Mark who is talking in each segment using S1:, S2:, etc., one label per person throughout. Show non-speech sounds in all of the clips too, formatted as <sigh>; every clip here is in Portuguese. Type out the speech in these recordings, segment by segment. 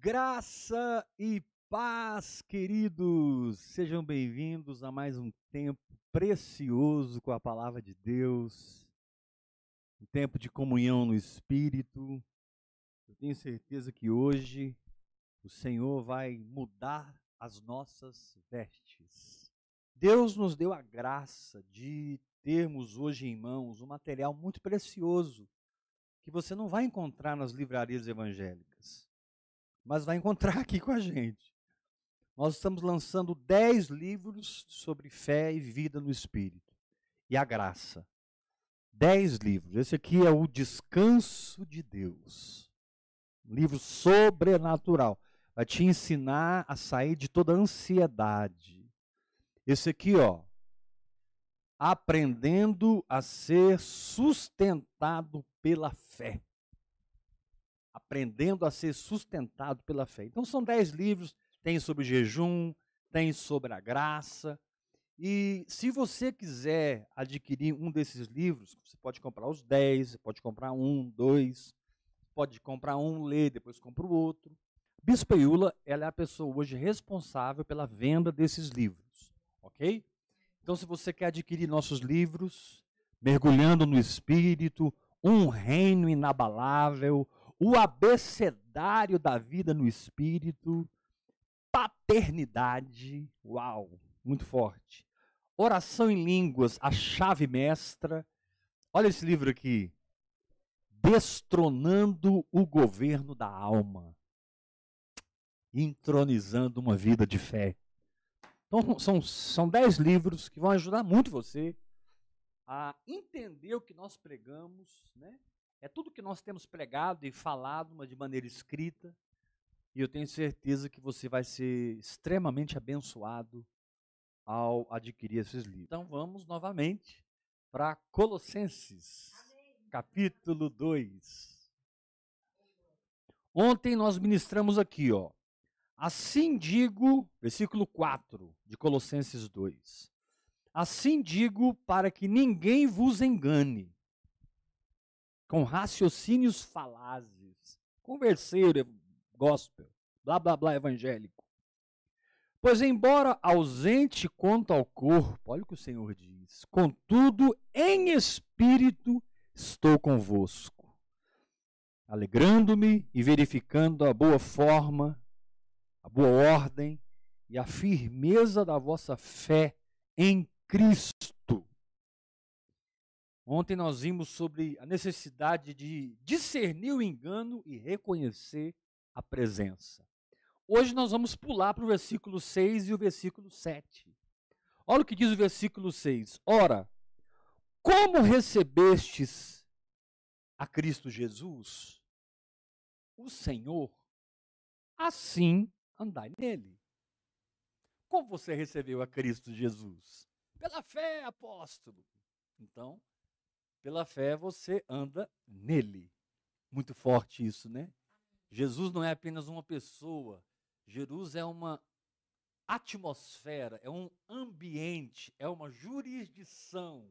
S1: Graça e paz, queridos! Sejam bem-vindos a mais um tempo precioso com a palavra de Deus, um tempo de comunhão no Espírito. Eu tenho certeza que hoje o Senhor vai mudar as nossas vestes. Deus nos deu a graça de termos hoje em mãos um material muito precioso que você não vai encontrar nas livrarias evangélicas mas vai encontrar <laughs> aqui com a gente. Nós estamos lançando 10 livros sobre fé e vida no Espírito e a graça. 10 livros. Esse aqui é o Descanso de Deus. Um livro sobrenatural. Vai te ensinar a sair de toda ansiedade. Esse aqui, ó. Aprendendo a ser sustentado pela fé aprendendo a ser sustentado pela fé. Então são dez livros, tem sobre jejum, tem sobre a graça. E se você quiser adquirir um desses livros, você pode comprar os dez, você pode comprar um, dois, pode comprar um, ler, depois compra o outro. Bispo Iula, ela é a pessoa hoje responsável pela venda desses livros, ok? Então, se você quer adquirir nossos livros, Mergulhando no Espírito, Um Reino Inabalável, o abecedário da vida no espírito, paternidade, uau, muito forte. Oração em línguas, a chave mestra. Olha esse livro aqui. Destronando o governo da alma. Entronizando uma vida de fé. Então, são, são dez livros que vão ajudar muito você a entender o que nós pregamos, né? É tudo que nós temos pregado e falado, mas de maneira escrita. E eu tenho certeza que você vai ser extremamente abençoado ao adquirir esses livros. Então vamos novamente para Colossenses, Amém. capítulo 2. Ontem nós ministramos aqui, ó. Assim digo, versículo 4 de Colossenses 2. Assim digo para que ninguém vos engane com raciocínios falazes, converseiro gospel, blá blá blá evangélico. Pois, embora ausente quanto ao corpo, olha o que o Senhor diz, contudo, em espírito estou convosco, alegrando-me e verificando a boa forma, a boa ordem e a firmeza da vossa fé em Cristo. Ontem nós vimos sobre a necessidade de discernir o engano e reconhecer a presença. Hoje nós vamos pular para o versículo 6 e o versículo 7. Olha o que diz o versículo 6. Ora, como recebestes a Cristo Jesus, o Senhor, assim andai nele. Como você recebeu a Cristo Jesus? Pela fé, apóstolo. Então, pela fé você anda nele. Muito forte isso, né? Jesus não é apenas uma pessoa. Jesus é uma atmosfera, é um ambiente, é uma jurisdição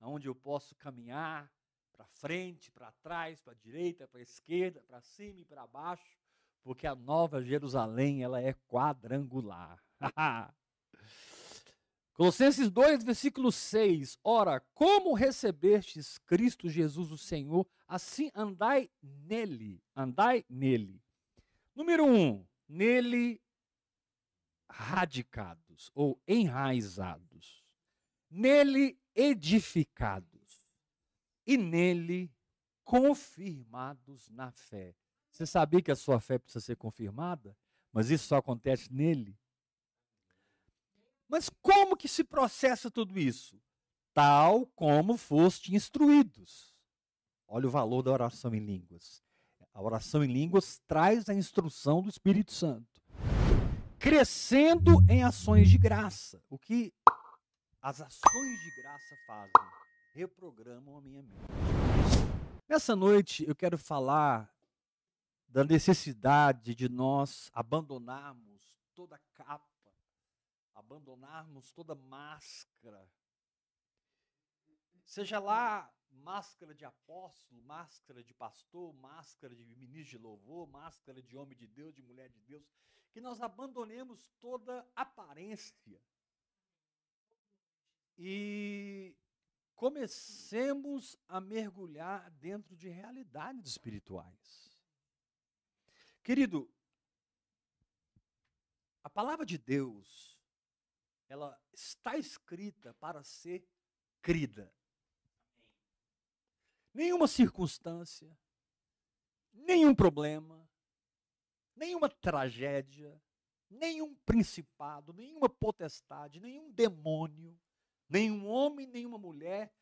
S1: onde eu posso caminhar para frente, para trás, para direita, para esquerda, para cima e para baixo, porque a nova Jerusalém ela é quadrangular. <laughs> Colossenses 2, versículo 6. Ora, como recebestes Cristo Jesus o Senhor, assim andai nele. Andai nele. Número 1. Um, nele radicados ou enraizados. Nele edificados. E nele confirmados na fé. Você sabia que a sua fé precisa ser confirmada? Mas isso só acontece nele. Mas como que se processa tudo isso? Tal como foste instruídos. Olha o valor da oração em línguas. A oração em línguas traz a instrução do Espírito Santo. Crescendo em ações de graça. O que as ações de graça fazem? Reprogramam a minha mente. Nessa noite eu quero falar da necessidade de nós abandonarmos toda capa abandonarmos toda máscara. Seja lá máscara de apóstolo, máscara de pastor, máscara de ministro de louvor, máscara de homem de Deus, de mulher de Deus, que nós abandonemos toda aparência e comecemos a mergulhar dentro de realidades espirituais. Querido, a palavra de Deus, ela está escrita para ser crida. Nenhuma circunstância, nenhum problema, nenhuma tragédia, nenhum principado, nenhuma potestade, nenhum demônio, nenhum homem, nenhuma mulher,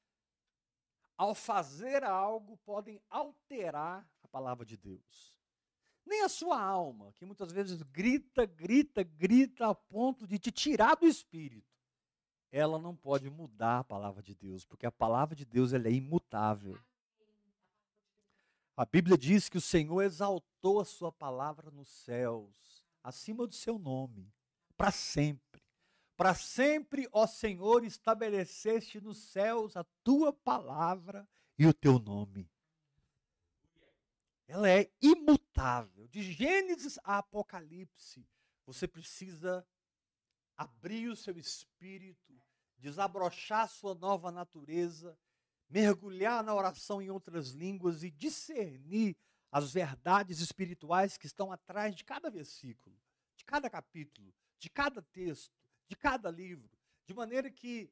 S1: ao fazer algo, podem alterar a palavra de Deus. Nem a sua alma, que muitas vezes grita, grita, grita a ponto de te tirar do espírito. Ela não pode mudar a palavra de Deus, porque a palavra de Deus ela é imutável. A Bíblia diz que o Senhor exaltou a sua palavra nos céus, acima do seu nome, para sempre. Para sempre, ó Senhor, estabeleceste nos céus a tua palavra e o teu nome. Ela é imutável. De Gênesis a Apocalipse, você precisa abrir o seu espírito, desabrochar sua nova natureza mergulhar na oração em outras línguas e discernir as verdades espirituais que estão atrás de cada versículo, de cada capítulo, de cada texto, de cada livro, de maneira que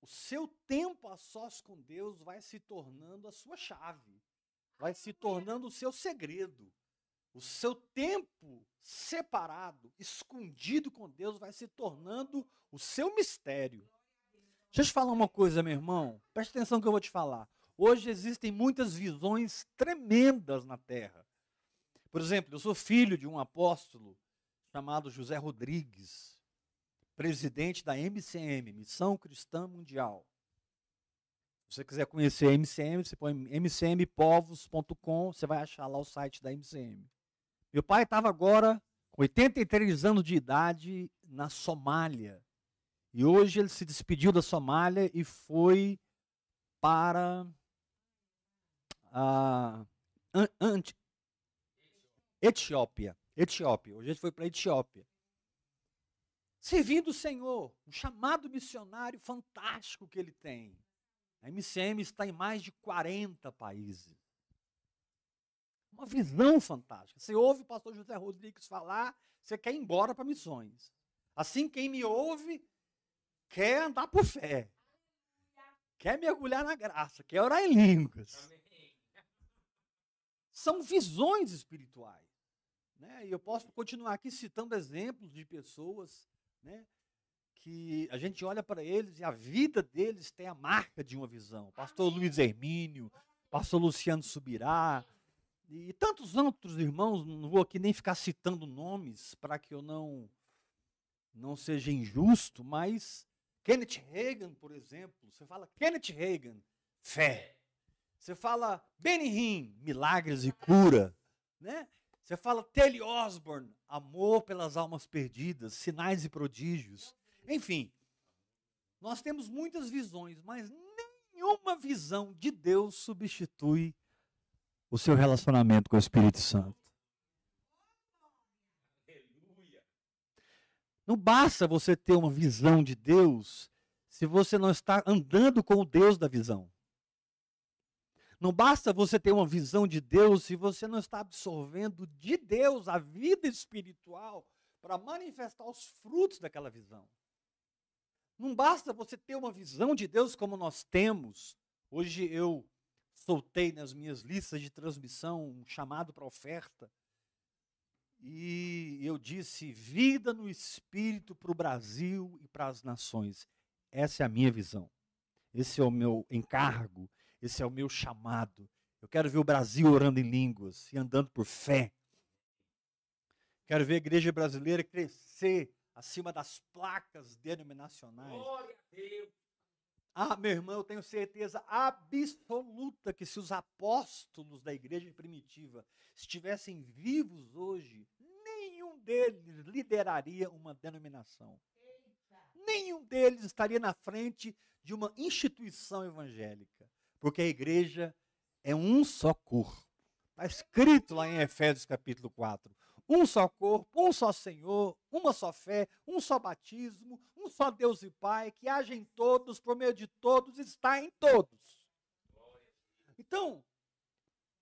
S1: o seu tempo a sós com Deus vai se tornando a sua chave, vai se tornando o seu segredo. O seu tempo separado, escondido com Deus, vai se tornando o seu mistério. Deixa eu te falar uma coisa, meu irmão. Preste atenção que eu vou te falar. Hoje existem muitas visões tremendas na terra. Por exemplo, eu sou filho de um apóstolo chamado José Rodrigues, presidente da MCM, Missão Cristã Mundial. Se você quiser conhecer a MCM, você põe mcmpovos.com, você vai achar lá o site da MCM. Meu pai estava agora com 83 anos de idade na Somália e hoje ele se despediu da Somália e foi para a Etiópia. Etiópia. Hoje ele foi para a Etiópia. Servindo o Senhor, um chamado missionário fantástico que ele tem. A MCM está em mais de 40 países. Uma visão fantástica. Você ouve o pastor José Rodrigues falar, você quer ir embora para missões. Assim, quem me ouve quer andar por fé, quer mergulhar na graça, quer orar em línguas. São visões espirituais. Né? E eu posso continuar aqui citando exemplos de pessoas né, que a gente olha para eles e a vida deles tem a marca de uma visão. Pastor Luiz Hermínio, pastor Luciano Subirá, e tantos outros irmãos, não vou aqui nem ficar citando nomes para que eu não não seja injusto, mas Kenneth Reagan, por exemplo, você fala Kenneth Reagan, fé. Você fala Benny Hinn, milagres e cura, né? Você fala Telly Osborne, amor pelas almas perdidas, sinais e prodígios. Enfim, nós temos muitas visões, mas nenhuma visão de Deus substitui o seu relacionamento com o Espírito Santo. Não basta você ter uma visão de Deus se você não está andando com o Deus da visão. Não basta você ter uma visão de Deus se você não está absorvendo de Deus a vida espiritual para manifestar os frutos daquela visão. Não basta você ter uma visão de Deus como nós temos. Hoje eu soltei nas minhas listas de transmissão um chamado para oferta e eu disse: vida no espírito para o Brasil e para as nações. Essa é a minha visão. Esse é o meu encargo. Esse é o meu chamado. Eu quero ver o Brasil orando em línguas e andando por fé. Quero ver a igreja brasileira crescer acima das placas denominacionais. Glória a Deus. Ah, meu irmão, eu tenho certeza absoluta que se os apóstolos da igreja primitiva estivessem vivos hoje, nenhum deles lideraria uma denominação. Nenhum deles estaria na frente de uma instituição evangélica. Porque a igreja é um só corpo. Está escrito lá em Efésios capítulo 4. Um só corpo, um só Senhor, uma só fé, um só batismo, um só Deus e Pai, que age em todos, por meio de todos, está em todos. Então,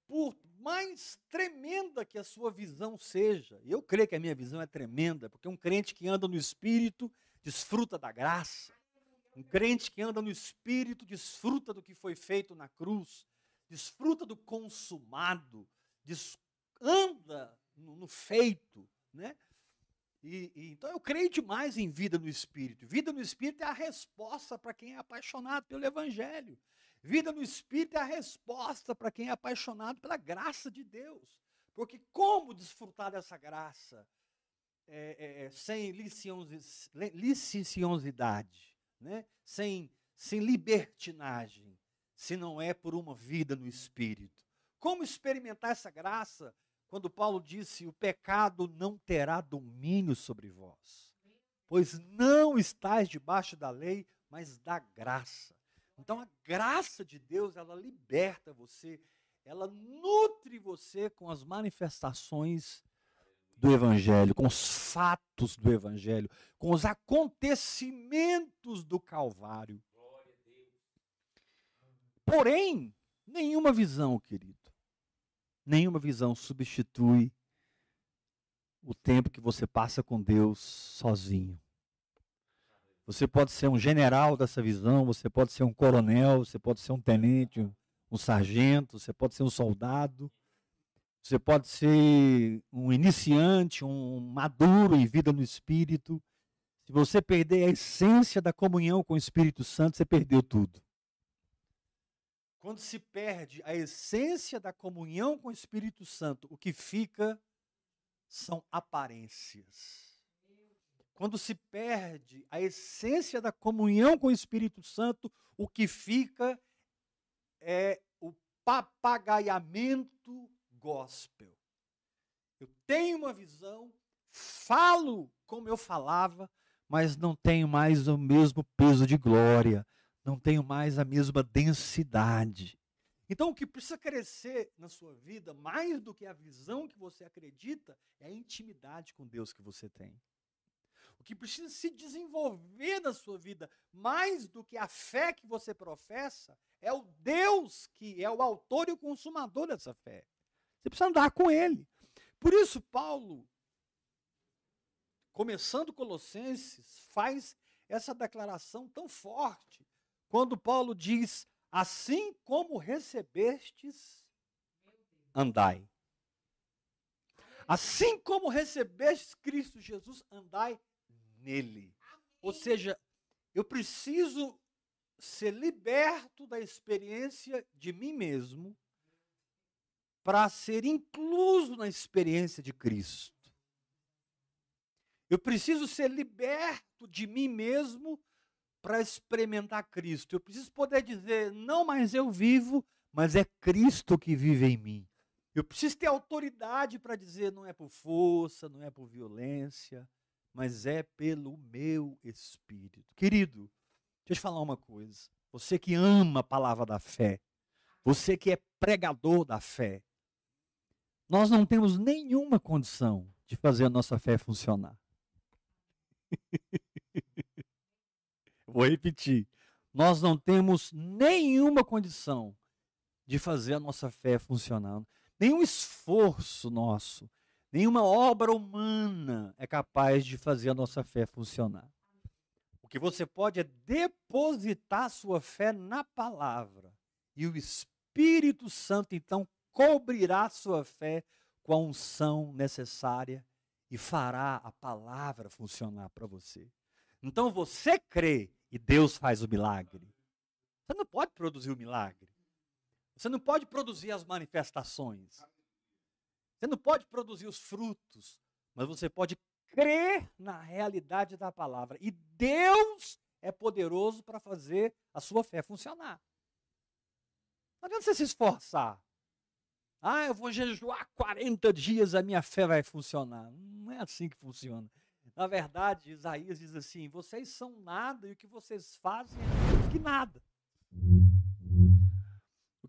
S1: por mais tremenda que a sua visão seja, eu creio que a minha visão é tremenda, porque um crente que anda no Espírito desfruta da graça. Um crente que anda no Espírito desfruta do que foi feito na cruz, desfruta do consumado, anda no, no, feito, né? E, e, então eu creio demais em vida no Espírito. Vida no Espírito é a resposta para quem é apaixonado pelo Evangelho. Vida no Espírito é a resposta para quem é apaixonado pela graça de Deus. Porque como desfrutar dessa graça é, é, é sem licenciosidade, né? sem, sem libertinagem, se não é por uma vida no Espírito? Como experimentar essa graça quando Paulo disse: o pecado não terá domínio sobre vós? Pois não estáis debaixo da lei, mas da graça. Então a graça de Deus, ela liberta você, ela nutre você com as manifestações do Evangelho, com os fatos do Evangelho, com os acontecimentos do Calvário. Porém, nenhuma visão, querido, nenhuma visão substitui o tempo que você passa com Deus sozinho. Você pode ser um general dessa visão, você pode ser um coronel, você pode ser um tenente, um sargento, você pode ser um soldado, você pode ser um iniciante, um maduro em vida no espírito. Se você perder a essência da comunhão com o Espírito Santo, você perdeu tudo. Quando se perde a essência da comunhão com o Espírito Santo, o que fica são aparências quando se perde a essência da comunhão com o Espírito Santo, o que fica é o papagaiamento gospel. Eu tenho uma visão, falo como eu falava, mas não tenho mais o mesmo peso de glória, não tenho mais a mesma densidade. Então, o que precisa crescer na sua vida, mais do que a visão que você acredita, é a intimidade com Deus que você tem que precisa se desenvolver na sua vida, mais do que a fé que você professa, é o Deus que é o autor e o consumador dessa fé. Você precisa andar com ele. Por isso, Paulo, começando Colossenses, faz essa declaração tão forte, quando Paulo diz: Assim como recebestes, andai. Assim como recebestes Cristo Jesus, andai nele. Ou seja, eu preciso ser liberto da experiência de mim mesmo para ser incluso na experiência de Cristo. Eu preciso ser liberto de mim mesmo para experimentar Cristo. Eu preciso poder dizer: não mais eu vivo, mas é Cristo que vive em mim. Eu preciso ter autoridade para dizer: não é por força, não é por violência, mas é pelo meu espírito. Querido, deixa eu te falar uma coisa. Você que ama a palavra da fé, você que é pregador da fé, nós não temos nenhuma condição de fazer a nossa fé funcionar. <laughs> Vou repetir. Nós não temos nenhuma condição de fazer a nossa fé funcionar. Nenhum esforço nosso, Nenhuma obra humana é capaz de fazer a nossa fé funcionar. O que você pode é depositar sua fé na palavra. E o Espírito Santo, então, cobrirá sua fé com a unção necessária e fará a palavra funcionar para você. Então você crê e Deus faz o milagre. Você não pode produzir o milagre. Você não pode produzir as manifestações. Você não pode produzir os frutos, mas você pode crer na realidade da palavra. E Deus é poderoso para fazer a sua fé funcionar. Não adianta você se esforçar. Ah, eu vou jejuar 40 dias, a minha fé vai funcionar. Não é assim que funciona. Na verdade, Isaías diz assim: vocês são nada e o que vocês fazem é que nada.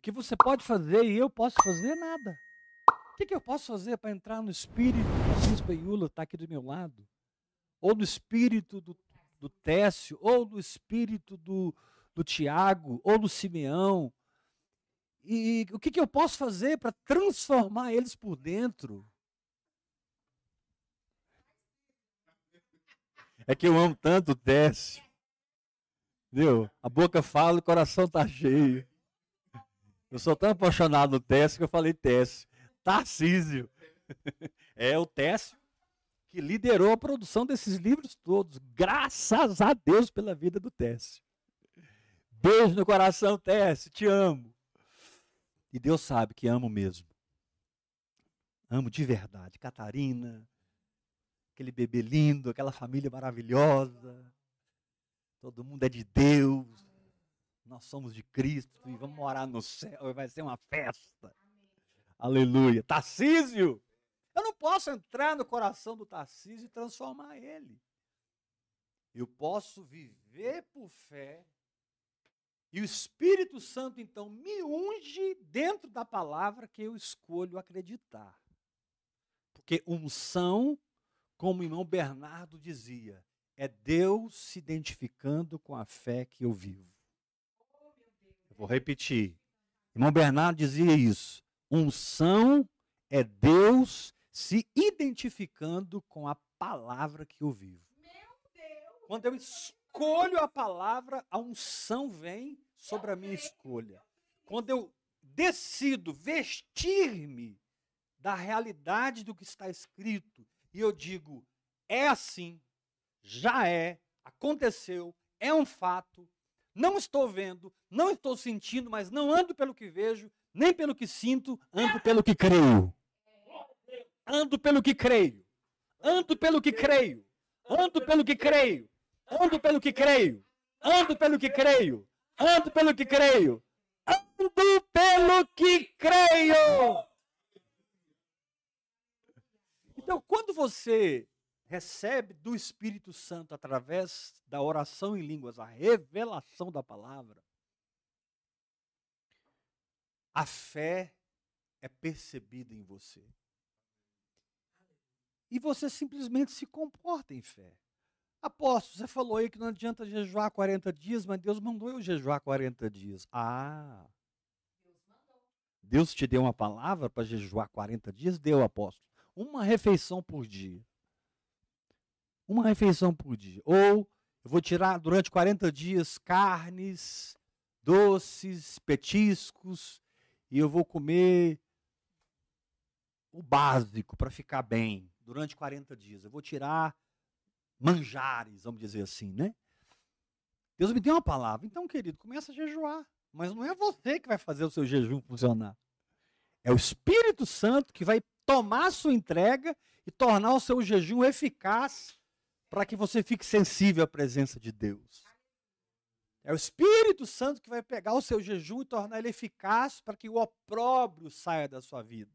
S1: que você pode fazer e eu posso fazer nada. O que, que eu posso fazer para entrar no espírito da Bispa Iula está aqui do meu lado? Ou no espírito do, do Técio, ou no espírito do, do Tiago, ou do Simeão. E, e o que, que eu posso fazer para transformar eles por dentro? É que eu amo tanto o Técio. Viu? A boca fala e o coração está cheio. Eu sou tão apaixonado no Técio que eu falei Técio. Tarcísio. <laughs> É o Técio que liderou a produção desses livros todos. Graças a Deus pela vida do Técio. Beijo no coração, Técio. Te amo. E Deus sabe que amo mesmo. Amo de verdade. Catarina, aquele bebê lindo, aquela família maravilhosa. Todo mundo é de Deus. Nós somos de Cristo e vamos morar no céu. Vai ser uma festa. Aleluia. Tarcísio! Eu não posso entrar no coração do Tarcísio e transformar ele. Eu posso viver por fé. E o Espírito Santo, então, me unge dentro da palavra que eu escolho acreditar. Porque unção como o irmão Bernardo dizia, é Deus se identificando com a fé que eu vivo. Eu vou repetir. Irmão Bernardo dizia isso. Unção é Deus se identificando com a palavra que eu vivo. Quando eu escolho a palavra, a unção vem sobre a minha escolha. Quando eu decido vestir-me da realidade do que está escrito e eu digo, é assim, já é, aconteceu, é um fato, não estou vendo, não estou sentindo, mas não ando pelo que vejo, nem pelo que sinto, ando pelo que creio. Ando pelo que creio. Ando pelo que creio. Ando pelo que creio. Ando pelo que creio. Ando pelo que creio. Ando pelo que creio. Ando pelo que creio. Então, quando você recebe do Espírito Santo através da oração em línguas a revelação da palavra, a fé é percebida em você. E você simplesmente se comporta em fé. Apóstolo, você falou aí que não adianta jejuar 40 dias, mas Deus mandou eu jejuar 40 dias. Ah! Deus te deu uma palavra para jejuar 40 dias? Deu, apóstolo uma refeição por dia. Uma refeição por dia. Ou eu vou tirar durante 40 dias carnes, doces, petiscos, e eu vou comer o básico para ficar bem durante 40 dias. Eu vou tirar manjares, vamos dizer assim, né? Deus me deu uma palavra. Então, querido, começa a jejuar. Mas não é você que vai fazer o seu jejum funcionar. É o Espírito Santo que vai tomar a sua entrega e tornar o seu jejum eficaz para que você fique sensível à presença de Deus. É o Espírito Santo que vai pegar o seu jejum e tornar ele eficaz para que o opróbrio saia da sua vida.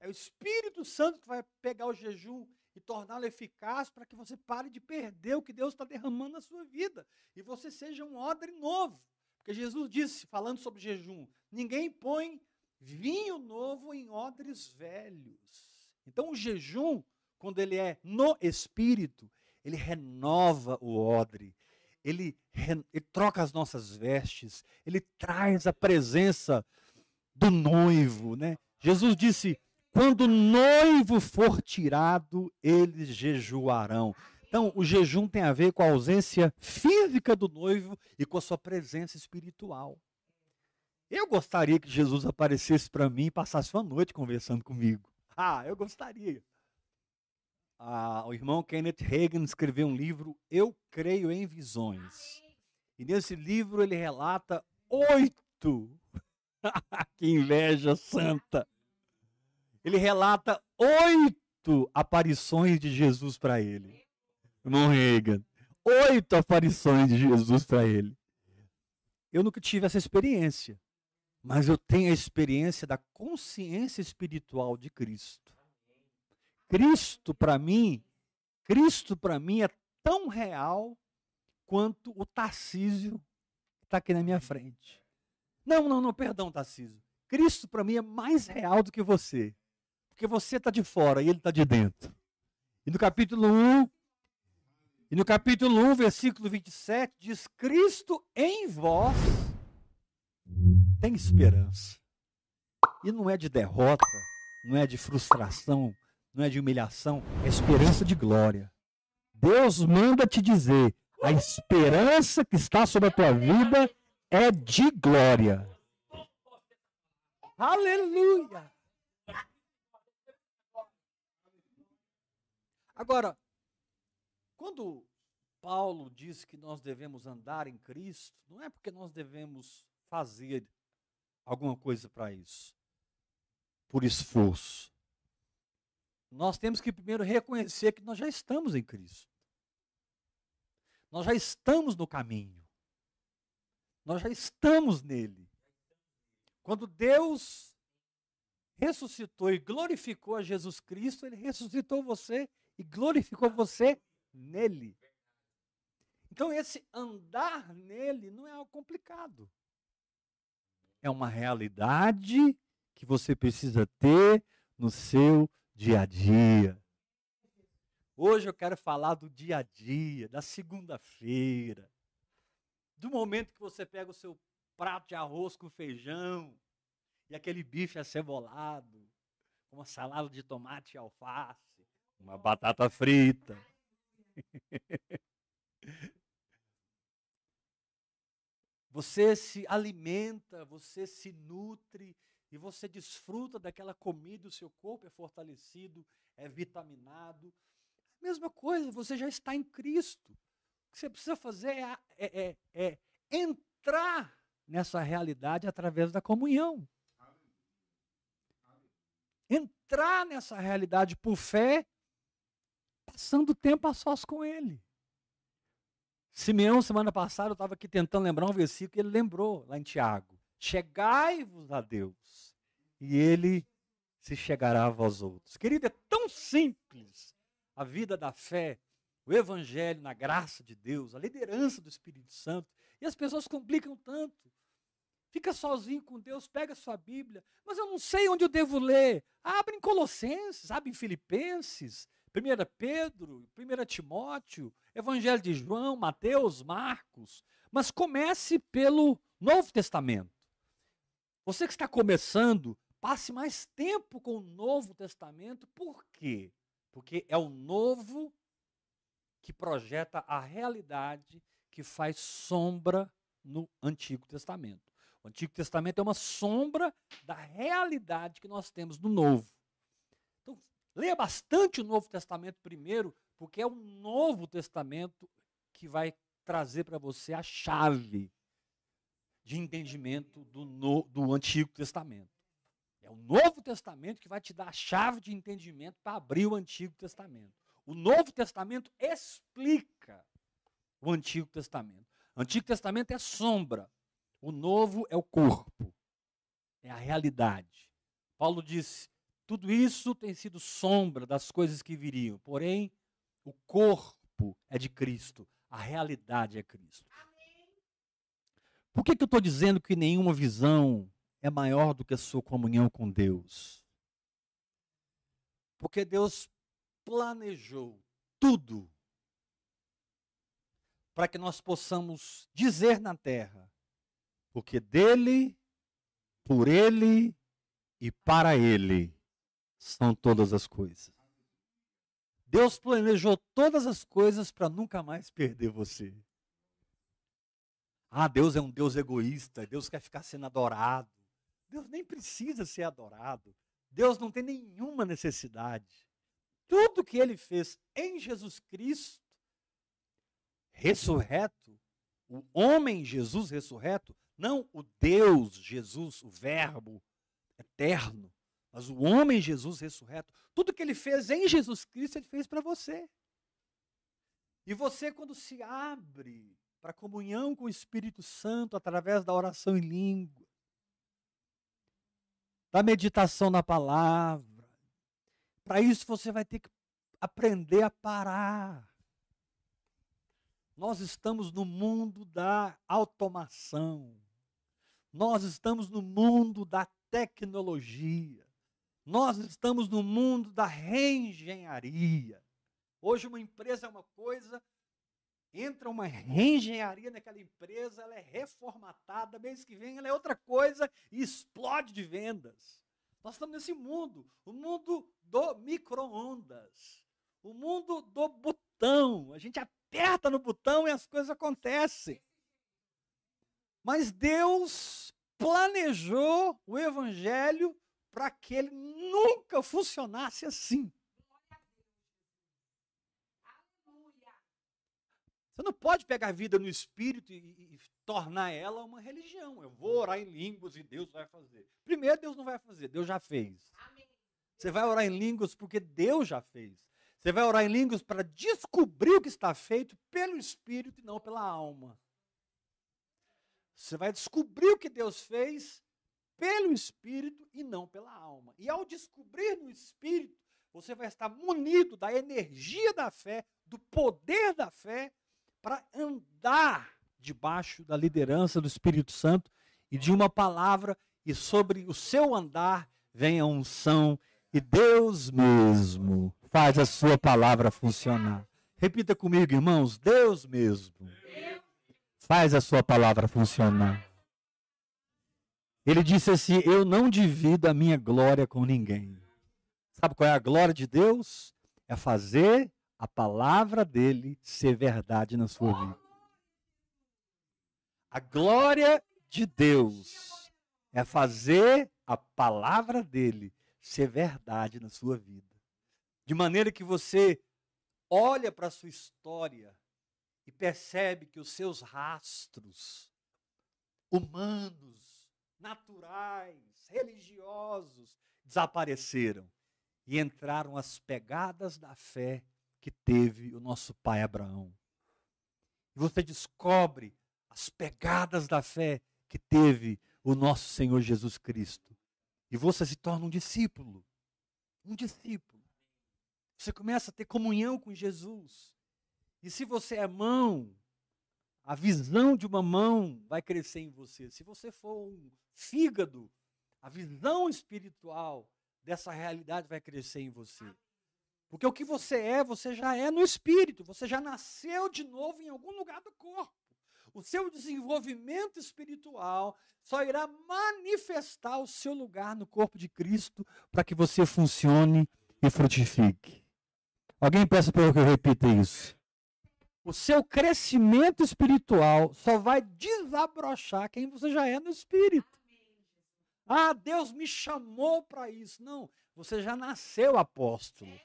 S1: É o Espírito Santo que vai pegar o jejum e torná-lo eficaz para que você pare de perder o que Deus está derramando na sua vida e você seja um odre novo. Porque Jesus disse, falando sobre jejum: ninguém põe vinho novo em odres velhos. Então o jejum, quando ele é no espírito, ele renova o odre, ele, ele troca as nossas vestes, ele traz a presença do noivo, né? Jesus disse: quando o noivo for tirado, eles jejuarão. Então, o jejum tem a ver com a ausência física do noivo e com a sua presença espiritual. Eu gostaria que Jesus aparecesse para mim e passasse uma noite conversando comigo. Ah, eu gostaria. Ah, o irmão Kenneth Reagan escreveu um livro, Eu Creio em Visões. E nesse livro ele relata oito. <laughs> que inveja santa! Ele relata oito aparições de Jesus para ele. Irmão Reagan. Oito aparições de Jesus para ele. Eu nunca tive essa experiência mas eu tenho a experiência da consciência espiritual de Cristo. Cristo para mim, Cristo para mim é tão real quanto o Tarcísio que está aqui na minha frente. Não, não, não, perdão, Tarcísio. Cristo para mim é mais real do que você. Porque você está de fora e ele está de dentro. E no capítulo 1, e no capítulo 1, versículo 27, diz: Cristo em vós tem esperança. E não é de derrota, não é de frustração, não é de humilhação, é esperança de glória. Deus manda te dizer: a esperança que está sobre a tua vida é de glória. Aleluia! Agora, quando Paulo diz que nós devemos andar em Cristo, não é porque nós devemos fazer alguma coisa para isso, por esforço. Nós temos que primeiro reconhecer que nós já estamos em Cristo. Nós já estamos no caminho. Nós já estamos nele. Quando Deus ressuscitou e glorificou a Jesus Cristo, ele ressuscitou você e glorificou você nele. Então, esse andar nele não é algo complicado. É uma realidade que você precisa ter no seu dia a dia. Hoje eu quero falar do dia a dia, da segunda-feira, do momento que você pega o seu prato de arroz com feijão e aquele bife acebolado, uma salada de tomate e alface, uma batata frita. <laughs> Você se alimenta, você se nutre e você desfruta daquela comida, o seu corpo é fortalecido, é vitaminado. Mesma coisa, você já está em Cristo. O que você precisa fazer é, é, é, é entrar nessa realidade através da comunhão. Entrar nessa realidade por fé, passando tempo a sós com Ele. Simeão, semana passada, eu estava aqui tentando lembrar um versículo ele lembrou lá em Tiago. Chegai-vos a Deus, e ele se chegará a vós outros. Querido, é tão simples a vida da fé, o evangelho na graça de Deus, a liderança do Espírito Santo, e as pessoas complicam tanto. Fica sozinho com Deus, pega sua Bíblia, mas eu não sei onde eu devo ler. Abre em Colossenses, abre em Filipenses, 1 Pedro, 1 Timóteo, Evangelho de João, Mateus, Marcos. Mas comece pelo Novo Testamento. Você que está começando, passe mais tempo com o Novo Testamento. Por quê? Porque é o novo que projeta a realidade que faz sombra no Antigo Testamento. O Antigo Testamento é uma sombra da realidade que nós temos no Novo. Leia bastante o Novo Testamento primeiro, porque é o Novo Testamento que vai trazer para você a chave de entendimento do, no, do Antigo Testamento. É o Novo Testamento que vai te dar a chave de entendimento para abrir o Antigo Testamento. O Novo Testamento explica o Antigo Testamento. O Antigo Testamento é sombra, o Novo é o corpo, é a realidade. Paulo disse: tudo isso tem sido sombra das coisas que viriam, porém, o corpo é de Cristo, a realidade é Cristo. Por que, que eu estou dizendo que nenhuma visão é maior do que a sua comunhão com Deus? Porque Deus planejou tudo para que nós possamos dizer na terra, porque dele, por ele e para ele são todas as coisas. Deus planejou todas as coisas para nunca mais perder você. Ah, Deus é um Deus egoísta, Deus quer ficar sendo adorado. Deus nem precisa ser adorado. Deus não tem nenhuma necessidade. Tudo que ele fez em Jesus Cristo, ressurreto, o homem Jesus ressurreto, não o Deus Jesus, o Verbo eterno, mas o homem Jesus ressurreto, tudo que ele fez em Jesus Cristo, ele fez para você. E você, quando se abre para a comunhão com o Espírito Santo através da oração em língua, da meditação na palavra, para isso você vai ter que aprender a parar. Nós estamos no mundo da automação. Nós estamos no mundo da tecnologia. Nós estamos no mundo da reengenharia. Hoje uma empresa é uma coisa, entra uma reengenharia naquela empresa, ela é reformatada, mês que vem ela é outra coisa e explode de vendas. Nós estamos nesse mundo, o mundo do micro-ondas, o mundo do botão. A gente aperta no botão e as coisas acontecem. Mas Deus planejou o evangelho para que ele nunca funcionasse assim. Você não pode pegar a vida no espírito e, e, e, tornar ela uma religião. Eu vou orar em línguas e Deus vai fazer. Primeiro, Deus não vai fazer, Deus já fez. Você vai orar em línguas porque Deus já fez. Você vai orar em línguas para descobrir o que está feito pelo espírito e não pela alma. Você vai descobrir o que Deus fez pelo espírito e não pela alma. E ao descobrir no espírito, você vai estar munido da energia da fé, do poder da fé para andar debaixo da liderança do Espírito Santo e de uma palavra, e sobre o seu andar vem a unção, e Deus mesmo faz a sua palavra funcionar. Repita comigo, irmãos: Deus mesmo faz a sua palavra funcionar. Ele disse assim: Eu não divido a minha glória com ninguém. Sabe qual é a glória de Deus? É fazer a palavra dele ser verdade na sua vida. A glória de Deus é fazer a palavra dele ser verdade na sua vida. De maneira que você olha para a sua história e percebe que os seus rastros humanos, naturais, religiosos desapareceram e entraram as pegadas da fé que teve o nosso pai Abraão. E você descobre as pegadas da fé que teve o nosso Senhor Jesus Cristo. E você se torna um discípulo. Um discípulo. Você começa a ter comunhão com Jesus. E se você é mão, a visão de uma mão vai crescer em você. Se você for um fígado, a visão espiritual dessa realidade vai crescer em você. Porque o que você é, você já é no espírito, você já nasceu de novo em algum lugar do corpo. O seu desenvolvimento espiritual só irá manifestar o seu lugar no corpo de Cristo para que você funcione e frutifique. Alguém peça para que eu repita isso. O seu crescimento espiritual só vai desabrochar quem você já é no espírito. Ah, Deus me chamou para isso. Não, você já nasceu apóstolo.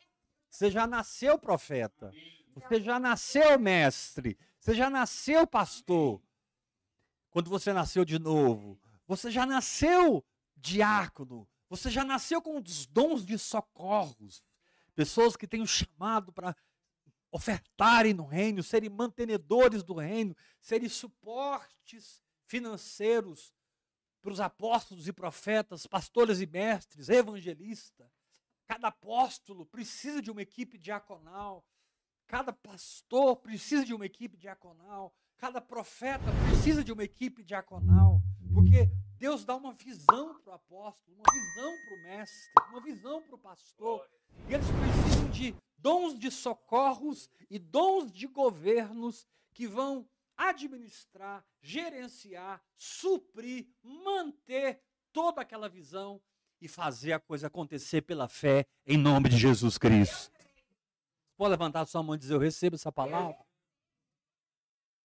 S1: Você já nasceu profeta. Você já nasceu mestre. Você já nasceu pastor. Quando você nasceu de novo. Você já nasceu diácono. Você já nasceu com os dons de socorros. Pessoas que têm o um chamado para ofertarem no reino, serem mantenedores do reino, serem suportes financeiros para os apóstolos e profetas, pastores e mestres, evangelistas. Cada apóstolo precisa de uma equipe diaconal. Cada pastor precisa de uma equipe diaconal. Cada profeta precisa de uma equipe diaconal. Porque Deus dá uma visão para o apóstolo, uma visão para o mestre, uma visão para o pastor. E eles precisam de dons de socorros e dons de governos que vão administrar, gerenciar, suprir, manter toda aquela visão e fazer a coisa acontecer pela fé em nome de Jesus Cristo. Pode levantar sua mão e dizer: Eu recebo essa palavra.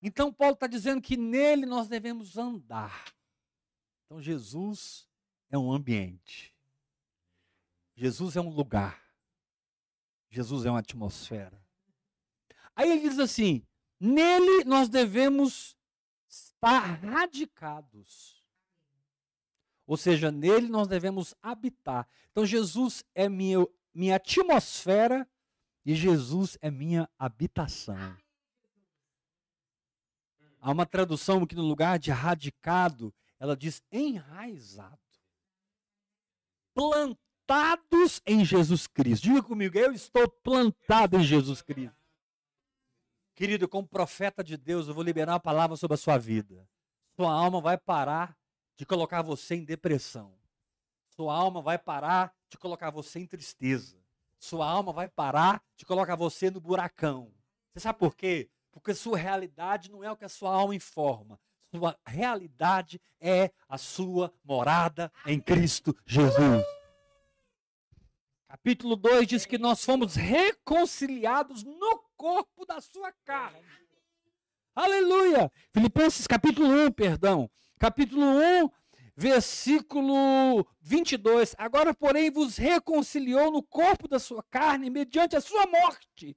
S1: Então, Paulo está dizendo que nele nós devemos andar. Então, Jesus é um ambiente. Jesus é um lugar. Jesus é uma atmosfera. Aí ele diz assim: nele nós devemos estar radicados. Ou seja, nele nós devemos habitar. Então Jesus é minha, minha atmosfera e Jesus é minha habitação. Há uma tradução que no lugar de radicado, ela diz enraizado. Plantados em Jesus Cristo. Diga comigo, eu estou plantado em Jesus Cristo. Querido, como profeta de Deus, eu vou liberar uma palavra sobre a sua vida. Sua alma vai parar de colocar você em depressão. Sua alma vai parar de colocar você em tristeza. Sua alma vai parar de colocar você no buracão. Você sabe por quê? Porque sua realidade não é o que a sua alma informa. Sua realidade é a sua morada em Cristo Jesus. Capítulo 2 diz que nós fomos reconciliados no corpo da sua carne. Aleluia! Filipenses capítulo 1, perdão. Capítulo 1, versículo 22. Agora, porém, vos reconciliou no corpo da sua carne mediante a sua morte,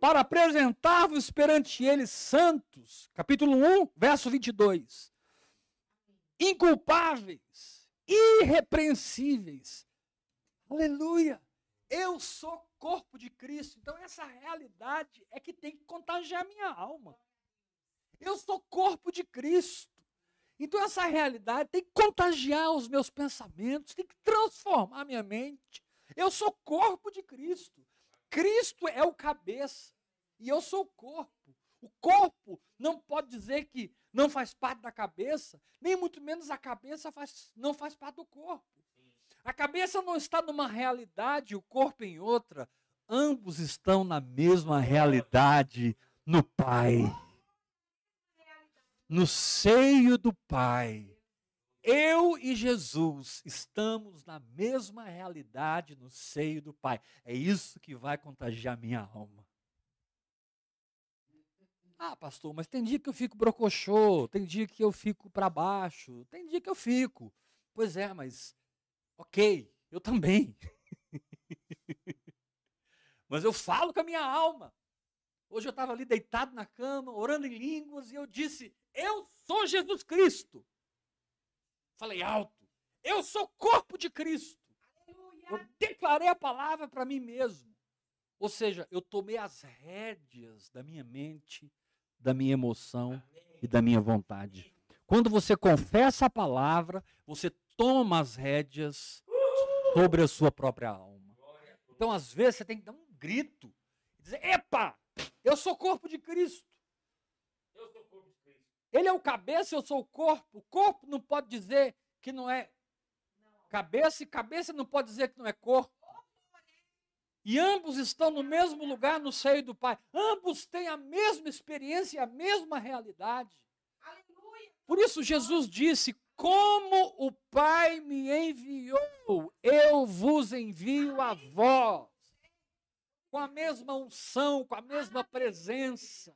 S1: para apresentar-vos perante ele santos. Capítulo 1, verso 22. Inculpáveis, irrepreensíveis, Aleluia! Eu sou corpo de Cristo. Então, essa realidade é que tem que contagiar minha alma. Eu sou corpo de Cristo. Então, essa realidade tem que contagiar os meus pensamentos, tem que transformar minha mente. Eu sou corpo de Cristo. Cristo é o cabeça e eu sou o corpo. O corpo não pode dizer que não faz parte da cabeça, nem muito menos a cabeça faz, não faz parte do corpo. A cabeça não está numa realidade, o corpo em outra. Ambos estão na mesma realidade no Pai. No seio do Pai. Eu e Jesus estamos na mesma realidade no seio do Pai. É isso que vai contagiar minha alma. Ah, pastor, mas tem dia que eu fico brocochô, tem dia que eu fico para baixo, tem dia que eu fico. Pois é, mas Ok, eu também. <laughs> Mas eu falo com a minha alma. Hoje eu estava ali deitado na cama, orando em línguas, e eu disse: Eu sou Jesus Cristo. Falei alto: Eu sou corpo de Cristo. Eu declarei a palavra para mim mesmo. Ou seja, eu tomei as rédeas da minha mente, da minha emoção e da minha vontade. Quando você confessa a palavra, você toma as rédeas sobre a sua própria alma. Então, às vezes, você tem que dar um grito e dizer: Epa, eu sou corpo de Cristo. Eu sou corpo de Cristo. Ele é o cabeça, eu sou o corpo. O corpo não pode dizer que não é cabeça, e cabeça não pode dizer que não é corpo. E ambos estão no mesmo lugar no seio do Pai. Ambos têm a mesma experiência e a mesma realidade. Por isso Jesus disse: como o Pai me enviou, eu vos envio a vós. Com a mesma unção, com a mesma presença.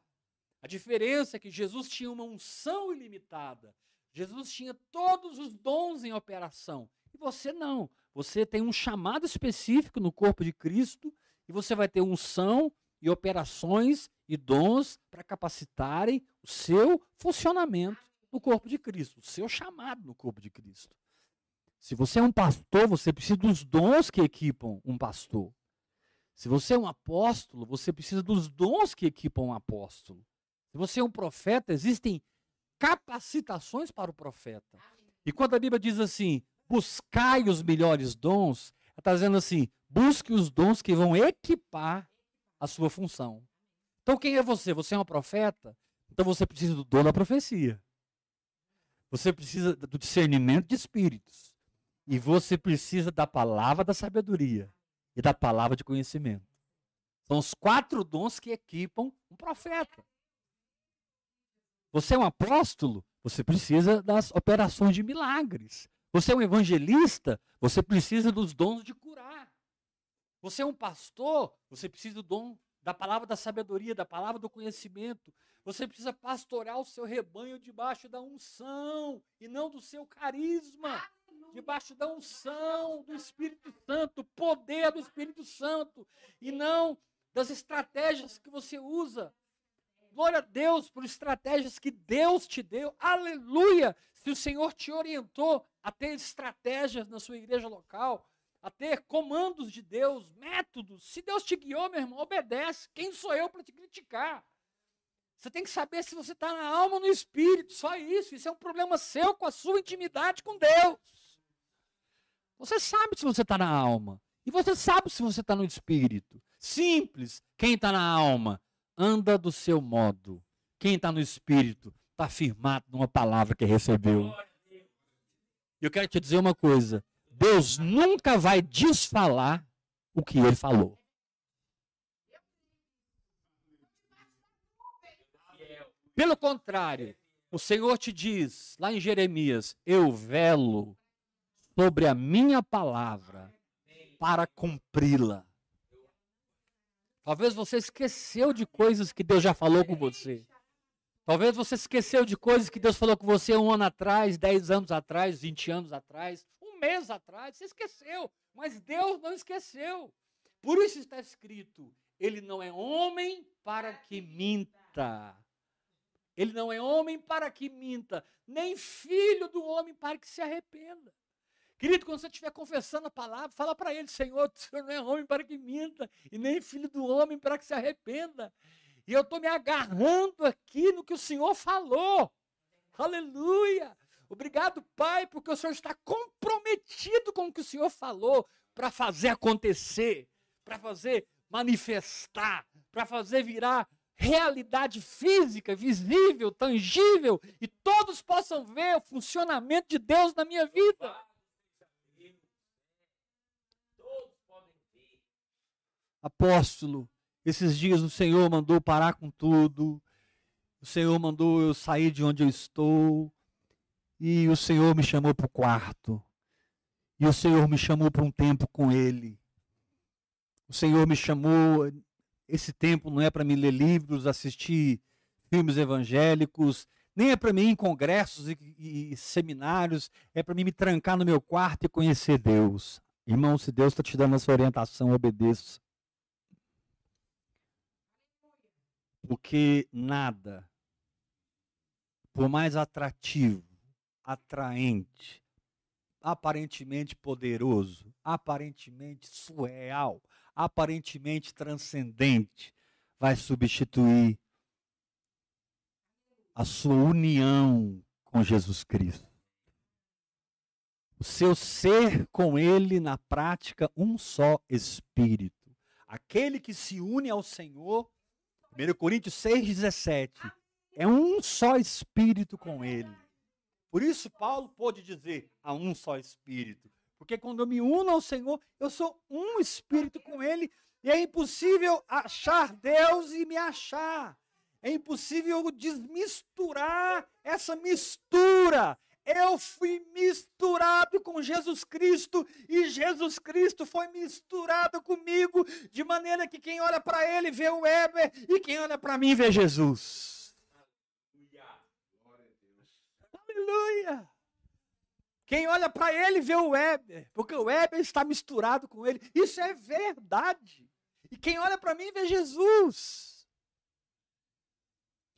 S1: A diferença é que Jesus tinha uma unção ilimitada. Jesus tinha todos os dons em operação. E você não. Você tem um chamado específico no corpo de Cristo e você vai ter unção e operações e dons para capacitarem o seu funcionamento no corpo de Cristo, o seu chamado no corpo de Cristo. Se você é um pastor, você precisa dos dons que equipam um pastor. Se você é um apóstolo, você precisa dos dons que equipam um apóstolo. Se você é um profeta, existem capacitações para o profeta. E quando a Bíblia diz assim, buscai os melhores dons, ela está dizendo assim, busque os dons que vão equipar a sua função. Então quem é você? Você é um profeta? Então você precisa do dom da profecia. Você precisa do discernimento de espíritos. E você precisa da palavra da sabedoria e da palavra de conhecimento. São os quatro dons que equipam um profeta. Você é um apóstolo, você precisa das operações de milagres. Você é um evangelista, você precisa dos dons de curar. Você é um pastor, você precisa do dom da palavra da sabedoria, da palavra do conhecimento. Você precisa pastorear o seu rebanho debaixo da unção e não do seu carisma. Debaixo da unção do Espírito Santo, poder do Espírito Santo e não das estratégias que você usa. Glória a Deus por estratégias que Deus te deu. Aleluia! Se o Senhor te orientou a ter estratégias na sua igreja local, a ter comandos de Deus, métodos. Se Deus te guiou, meu irmão, obedece. Quem sou eu para te criticar? Você tem que saber se você está na alma ou no espírito, só isso. Isso é um problema seu com a sua intimidade com Deus. Você sabe se você está na alma. E você sabe se você está no espírito. Simples. Quem está na alma anda do seu modo. Quem está no espírito está firmado numa palavra que recebeu. Eu quero te dizer uma coisa. Deus nunca vai desfalar o que ele falou. Pelo contrário, o Senhor te diz, lá em Jeremias: Eu velo sobre a minha palavra para cumpri-la. Talvez você esqueceu de coisas que Deus já falou com você. Talvez você esqueceu de coisas que Deus falou com você um ano atrás, dez anos atrás, vinte anos atrás, um mês atrás. Você esqueceu, mas Deus não esqueceu. Por isso está escrito: Ele não é homem para que minta. Ele não é homem para que minta, nem filho do homem para que se arrependa. Querido, quando você estiver confessando a palavra, fala para ele, Senhor, o Senhor não é homem para que minta, e nem filho do homem para que se arrependa. E eu estou me agarrando aqui no que o Senhor falou. Aleluia! Obrigado, Pai, porque o Senhor está comprometido com o que o Senhor falou para fazer acontecer, para fazer manifestar, para fazer virar realidade física, visível, tangível, e todos possam ver o funcionamento de Deus na minha vida. Apóstolo, esses dias o Senhor mandou parar com tudo. O Senhor mandou eu sair de onde eu estou. E o Senhor me chamou para o quarto. E o Senhor me chamou para um tempo com Ele. O Senhor me chamou. Esse tempo não é para me ler livros, assistir filmes evangélicos, nem é para mim ir em congressos e, e seminários, é para mim me trancar no meu quarto e conhecer Deus. Irmão, se Deus está te dando essa orientação, obedeça. Porque nada, por mais atrativo, atraente, aparentemente poderoso, aparentemente surreal, aparentemente transcendente, vai substituir a sua união com Jesus Cristo. O seu ser com Ele na prática, um só Espírito. Aquele que se une ao Senhor 1 Coríntios 6,17. É um só espírito com ele. Por isso, Paulo pôde dizer a um só espírito. Porque quando eu me uno ao Senhor, eu sou um espírito com ele. E é impossível achar Deus e me achar. É impossível desmisturar essa mistura. Eu fui misturado com Jesus Cristo e Jesus Cristo foi misturado comigo, de maneira que quem olha para ele vê o Weber e quem olha para mim vê Jesus. Aleluia! Quem olha para ele vê o Weber, porque o Weber está misturado com ele. Isso é verdade. E quem olha para mim vê Jesus.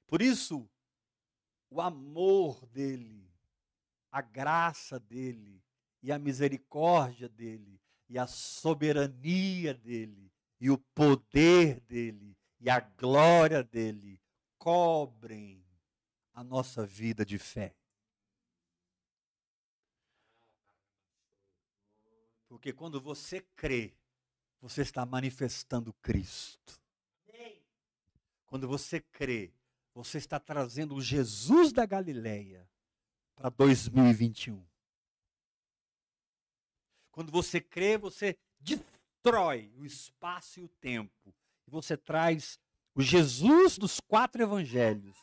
S1: Por isso, o amor dele a graça dele e a misericórdia dele e a soberania dele e o poder dele e a glória dele cobrem a nossa vida de fé. Porque quando você crê, você está manifestando Cristo. Quando você crê, você está trazendo o Jesus da Galileia para 2021. Quando você crê, você destrói o espaço e o tempo. E você traz o Jesus dos quatro evangelhos,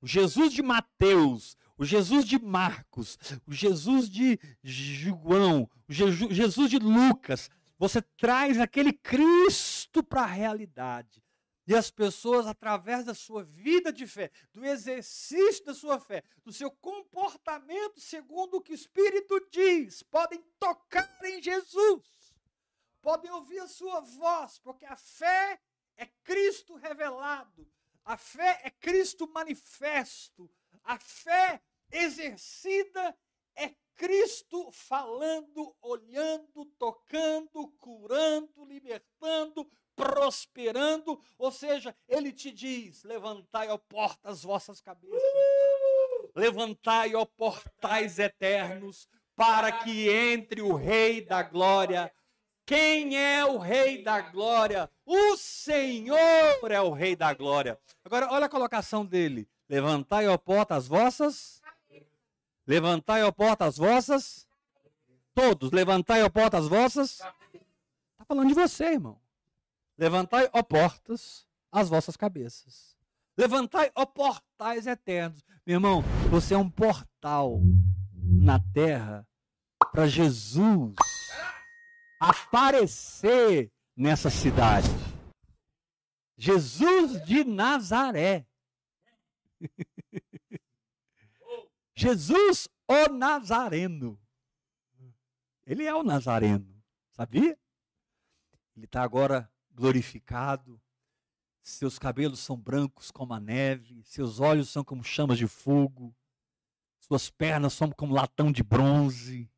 S1: o Jesus de Mateus, o Jesus de Marcos, o Jesus de João, o Jesus de Lucas. Você traz aquele Cristo para a realidade. E as pessoas, através da sua vida de fé, do exercício da sua fé, do seu comportamento segundo o que o Espírito diz, podem tocar em Jesus, podem ouvir a sua voz, porque a fé é Cristo revelado, a fé é Cristo manifesto, a fé exercida é Cristo falando, olhando, tocando, curando, libertando, prosperando, ou seja, ele te diz: levantai, ó portas, as vossas cabeças, levantai, ó portais eternos, para que entre o Rei da Glória. Quem é o Rei da Glória? O Senhor é o Rei da Glória. Agora, olha a colocação dele: levantai, ó portas, as vossas. Levantai, ó portas, as vossas. todos, levantai, ó portas vossas. Está falando de você, irmão. Levantai, ó portas, as vossas cabeças. Levantai, ó portais eternos. Meu irmão, você é um portal na terra para Jesus aparecer nessa cidade. Jesus de Nazaré. <laughs> Jesus o Nazareno. Ele é o Nazareno, sabia? Ele está agora glorificado. Seus cabelos são brancos como a neve, seus olhos são como chamas de fogo, suas pernas são como latão de bronze.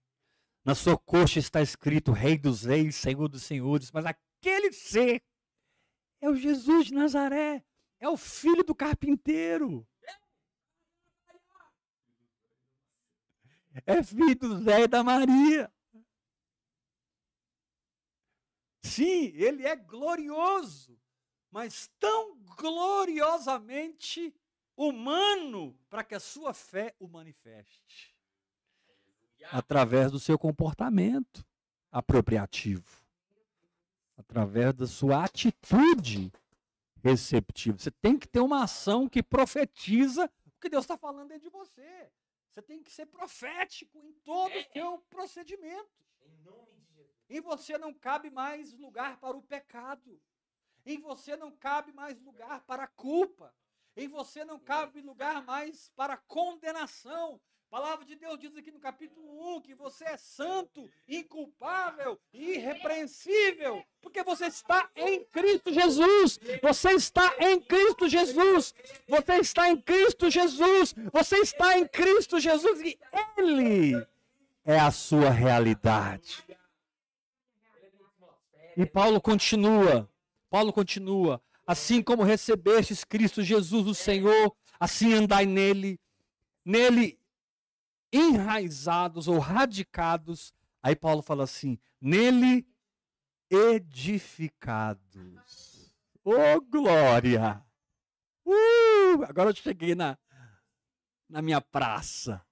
S1: Na sua coxa está escrito Rei dos Reis, Senhor dos Senhores. Mas aquele ser é o Jesus de Nazaré, é o filho do carpinteiro. É filho do Zé e da Maria. Sim, ele é glorioso, mas tão gloriosamente humano para que a sua fé o manifeste através do seu comportamento apropriativo, através da sua atitude receptiva. Você tem que ter uma ação que profetiza o que Deus está falando dentro de você. Você tem que ser profético em todo o seu procedimento. Em você não cabe mais lugar para o pecado. Em você não cabe mais lugar para a culpa. Em você não cabe lugar mais para a condenação. A palavra de Deus diz aqui no capítulo 1 que você é santo, inculpável e irrepreensível, porque você está em Cristo Jesus. Você está em Cristo Jesus. Você está em Cristo Jesus. Você está em Cristo Jesus e Ele é a sua realidade. E Paulo continua. Paulo continua. Assim como recebestes Cristo Jesus, o Senhor, assim andai nele. Nele enraizados ou radicados. Aí Paulo fala assim: nele edificados. Oh, glória! Uh, agora eu cheguei na, na minha praça.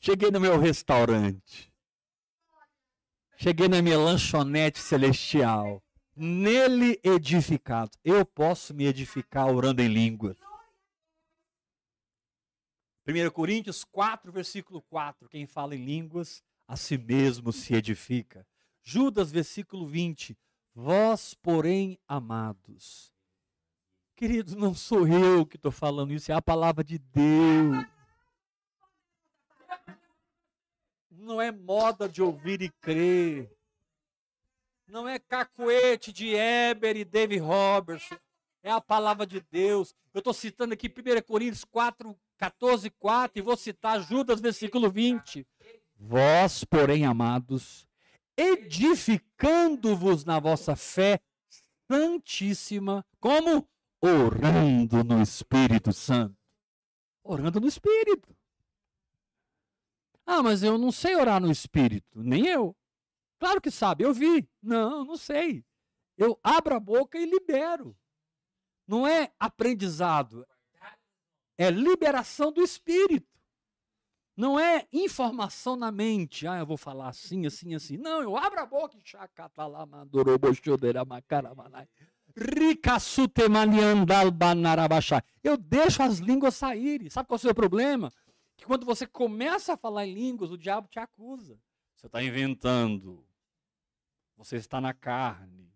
S1: Cheguei no meu restaurante. Cheguei na minha lanchonete celestial. Nele edificado. Eu posso me edificar orando em línguas. 1 Coríntios 4, versículo 4. Quem fala em línguas, a si mesmo se edifica. Judas, versículo 20. Vós, porém, amados. Queridos, não sou eu que estou falando isso, é a palavra de Deus. Não é moda de ouvir e crer. Não é cacuete de Eber e David Robertson. É a palavra de Deus. Eu estou citando aqui 1 Coríntios 4, 14, 4, e vou citar Judas, versículo 20. Vós, porém, amados, edificando-vos na vossa fé santíssima, como? Orando no Espírito Santo. Orando no Espírito. Ah, mas eu não sei orar no Espírito. Nem eu. Claro que sabe, eu vi. Não, não sei. Eu abro a boca e libero. Não é aprendizado, é liberação do espírito. Não é informação na mente. Ah, eu vou falar assim, assim, assim. Não, eu abro a boca e eu deixo as línguas saírem. Sabe qual é o seu problema? Que quando você começa a falar em línguas, o diabo te acusa. Você está inventando. Você está na carne.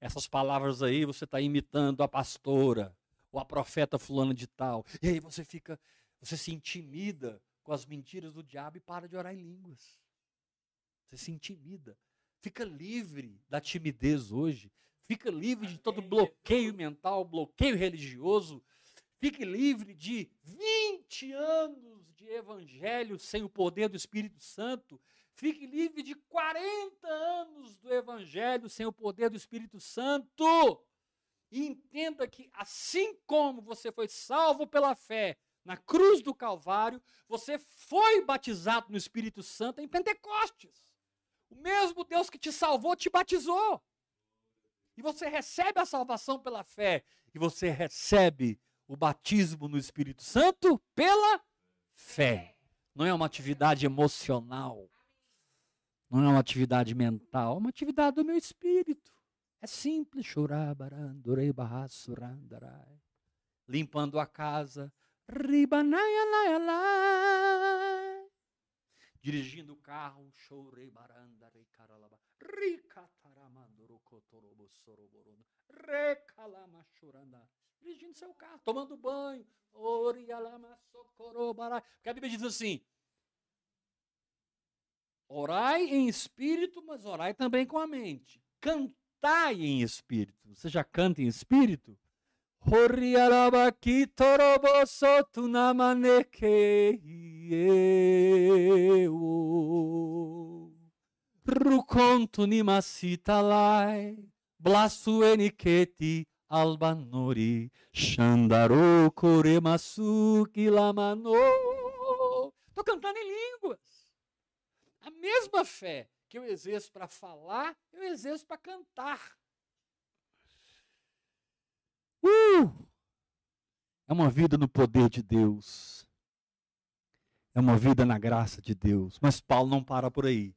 S1: Essas palavras aí você está imitando a pastora ou a profeta fulana de tal. E aí você fica, você se intimida com as mentiras do diabo e para de orar em línguas. Você se intimida. Fica livre da timidez hoje. Fica livre de todo bloqueio mental, bloqueio religioso. Fique livre de 20 anos de evangelho sem o poder do Espírito Santo. Fique livre de 40 anos do evangelho sem o poder do Espírito Santo. E entenda que, assim como você foi salvo pela fé na cruz do Calvário, você foi batizado no Espírito Santo em Pentecostes. O mesmo Deus que te salvou te batizou. E você recebe a salvação pela fé. E você recebe o batismo no Espírito Santo pela fé. Não é uma atividade emocional. Não é uma atividade mental, é uma atividade do meu espírito. É simples, chorar. Limpando a casa. Dirigindo o carro. Dirigindo seu carro, tomando banho. Porque a Bíblia diz assim, Orai em espírito, mas orai também com a mente. Cantai em espírito. Você já canta em espírito? Rukontu nimasita lai Blasu eniketi albanori Shandaro koremasuki lamano Estou cantando em línguas. A mesma fé que eu exerço para falar, eu exerço para cantar. Uh! É uma vida no poder de Deus. É uma vida na graça de Deus. Mas Paulo não para por aí.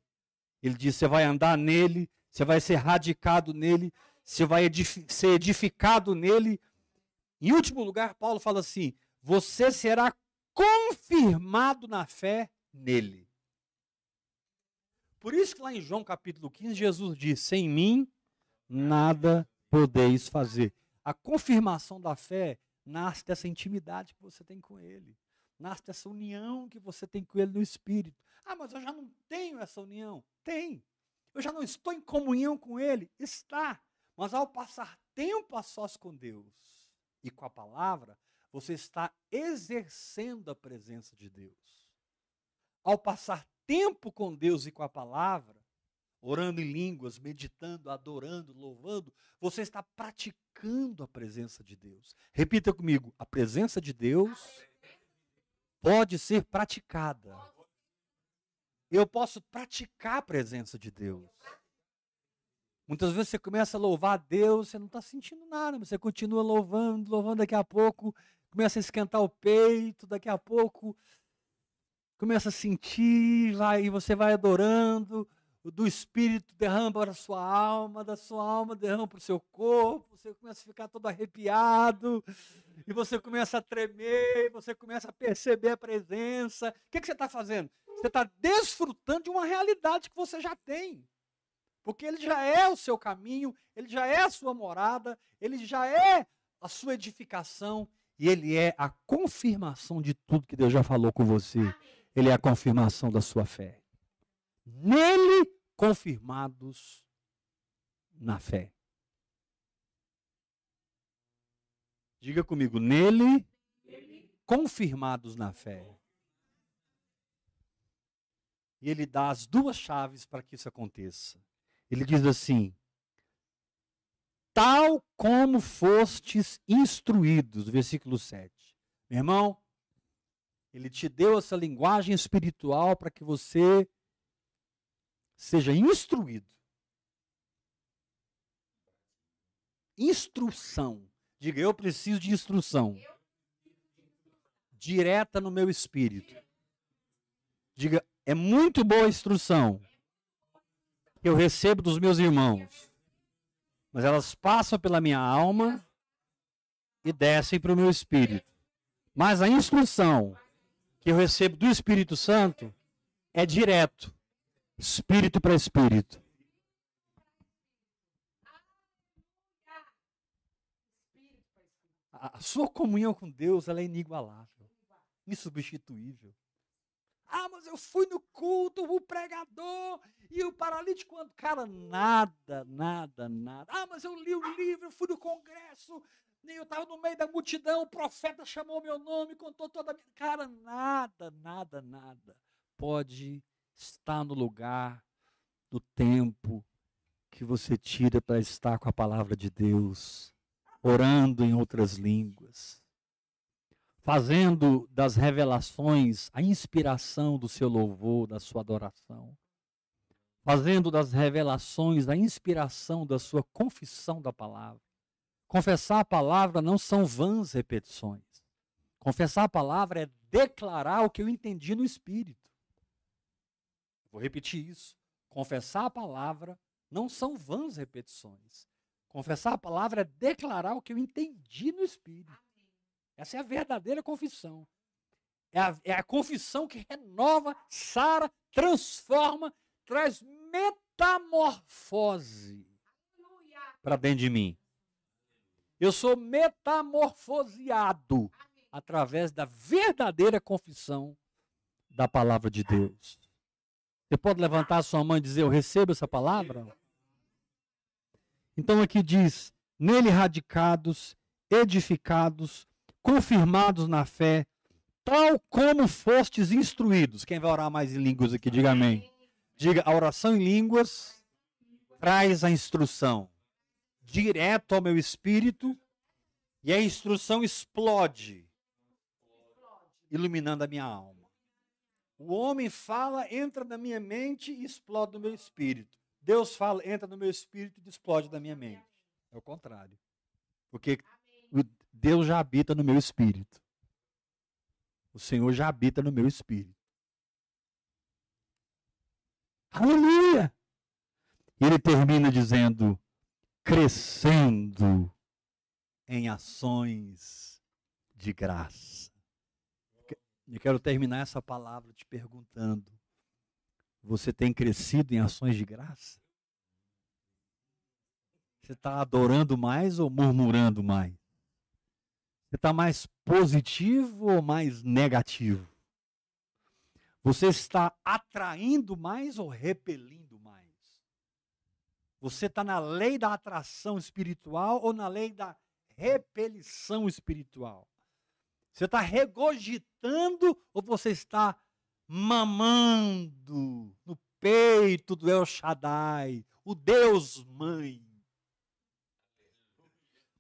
S1: Ele diz: você vai andar nele, você vai ser radicado nele, você vai ser edificado nele. Em último lugar, Paulo fala assim: você será confirmado na fé nele. Por isso que lá em João capítulo 15, Jesus diz: Sem mim nada podeis fazer. A confirmação da fé nasce dessa intimidade que você tem com Ele, nasce dessa união que você tem com Ele no Espírito. Ah, mas eu já não tenho essa união. Tem. Eu já não estou em comunhão com Ele. Está. Mas ao passar tempo a sós com Deus e com a palavra, você está exercendo a presença de Deus. Ao passar tempo com Deus e com a palavra, orando em línguas, meditando, adorando, louvando, você está praticando a presença de Deus. Repita comigo: a presença de Deus pode ser praticada. Eu posso praticar a presença de Deus. Muitas vezes você começa a louvar a Deus, você não está sentindo nada, mas você continua louvando, louvando, daqui a pouco começa a esquentar o peito, daqui a pouco começa a sentir, vai, e você vai adorando, do Espírito derrama para a sua alma, da sua alma derrama para o seu corpo, você começa a ficar todo arrepiado, e você começa a tremer, você começa a perceber a presença. O que, que você está fazendo? Você está desfrutando de uma realidade que você já tem. Porque ele já é o seu caminho, ele já é a sua morada, ele já é a sua edificação, e ele é a confirmação de tudo que Deus já falou com você. Ele é a confirmação da sua fé. Nele, confirmados na fé. Diga comigo, nele, confirmados na fé. E ele dá as duas chaves para que isso aconteça. Ele diz assim: tal como fostes instruídos, versículo 7. Meu irmão, ele te deu essa linguagem espiritual para que você seja instruído. Instrução. Diga, eu preciso de instrução. Direta no meu espírito. Diga, é muito boa a instrução que eu recebo dos meus irmãos. Mas elas passam pela minha alma e descem para o meu espírito. Mas a instrução que eu recebo do Espírito Santo é direto, espírito para espírito. A sua comunhão com Deus ela é inigualável, insubstituível. Ah, mas eu fui no culto, o pregador e o paralítico. Cara, nada, nada, nada. Ah, mas eu li o livro, fui no congresso, eu estava no meio da multidão, o profeta chamou meu nome, contou toda a minha. Cara, nada, nada, nada pode estar no lugar, no tempo que você tira para estar com a palavra de Deus, orando em outras línguas, fazendo das revelações a inspiração do seu louvor, da sua adoração, fazendo das revelações a inspiração da sua confissão da palavra Confessar a palavra não são vãs repetições. Confessar a palavra é declarar o que eu entendi no Espírito. Vou repetir isso. Confessar a palavra não são vãs repetições. Confessar a palavra é declarar o que eu entendi no Espírito. Essa é a verdadeira confissão. É a, é a confissão que renova, sara, transforma, traz metamorfose para dentro de mim. Eu sou metamorfoseado através da verdadeira confissão da palavra de Deus. Você pode levantar a sua mão e dizer: Eu recebo essa palavra? Então aqui diz: Nele radicados, edificados, confirmados na fé, tal como fostes instruídos. Quem vai orar mais em línguas aqui, diga amém. Diga: a oração em línguas traz a instrução direto ao meu espírito e a instrução explode, iluminando a minha alma. O homem fala, entra na minha mente e explode no meu espírito. Deus fala, entra no meu espírito e explode na minha mente. É o contrário. Porque Deus já habita no meu espírito. O Senhor já habita no meu espírito. Aleluia! Ele termina dizendo: crescendo em ações de graça. Eu quero terminar essa palavra te perguntando: você tem crescido em ações de graça? Você está adorando mais ou murmurando mais? Você está mais positivo ou mais negativo? Você está atraindo mais ou repelindo mais? Você está na lei da atração espiritual ou na lei da repelição espiritual? Você está regogitando ou você está mamando no peito do El Shaddai, o Deus Mãe?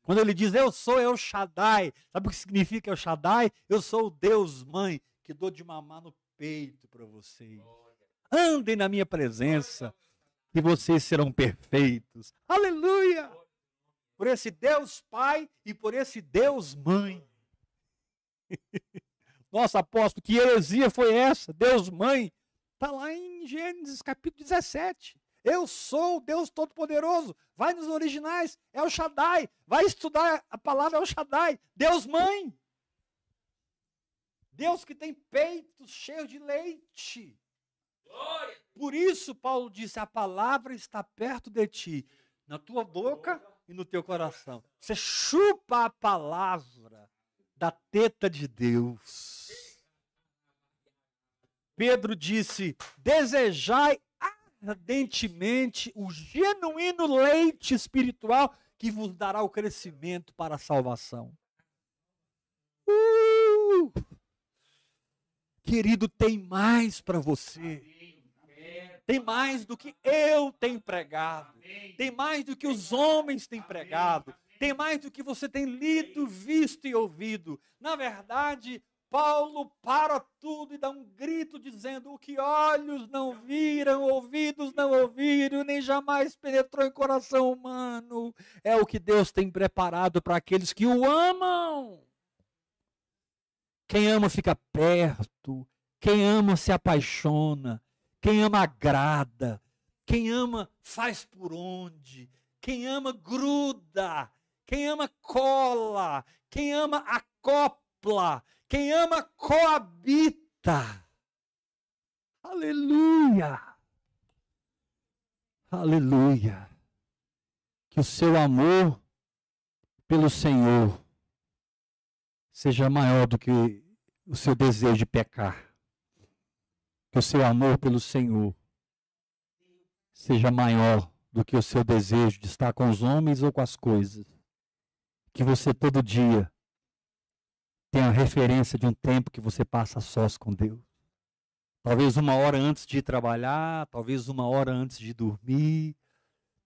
S1: Quando ele diz eu sou El Shaddai, sabe o que significa El Shaddai? Eu sou o Deus Mãe que dou de mamar no peito para vocês. Andem na minha presença e vocês serão perfeitos. Aleluia! Por esse Deus Pai e por esse Deus Mãe. <laughs> Nossa, apóstolo, que heresia foi essa? Deus Mãe. Está lá em Gênesis capítulo 17. Eu sou o Deus Todo-Poderoso. Vai nos originais, é o Shaddai. Vai estudar a palavra é o Shaddai. Deus Mãe. Deus que tem peitos cheios de leite. Por isso, Paulo disse: a palavra está perto de ti, na tua boca e no teu coração. Você chupa a palavra da teta de Deus. Pedro disse: desejai ardentemente o genuíno leite espiritual que vos dará o crescimento para a salvação. Uh! Querido, tem mais para você tem mais do que eu tenho pregado, tem mais do que os homens têm pregado, tem mais do que você tem lido, visto e ouvido. Na verdade, Paulo para tudo e dá um grito dizendo: O que olhos não viram, ouvidos não ouviram, nem jamais penetrou em coração humano, é o que Deus tem preparado para aqueles que o amam. Quem ama fica perto, quem ama se apaixona, quem ama agrada. Quem ama faz por onde. Quem ama gruda. Quem ama cola. Quem ama acopla. Quem ama coabita. Aleluia. Aleluia. Que o seu amor pelo Senhor seja maior do que o seu desejo de pecar que o seu amor pelo Senhor seja maior do que o seu desejo de estar com os homens ou com as coisas. Que você todo dia tenha a referência de um tempo que você passa sós com Deus. Talvez uma hora antes de ir trabalhar, talvez uma hora antes de dormir,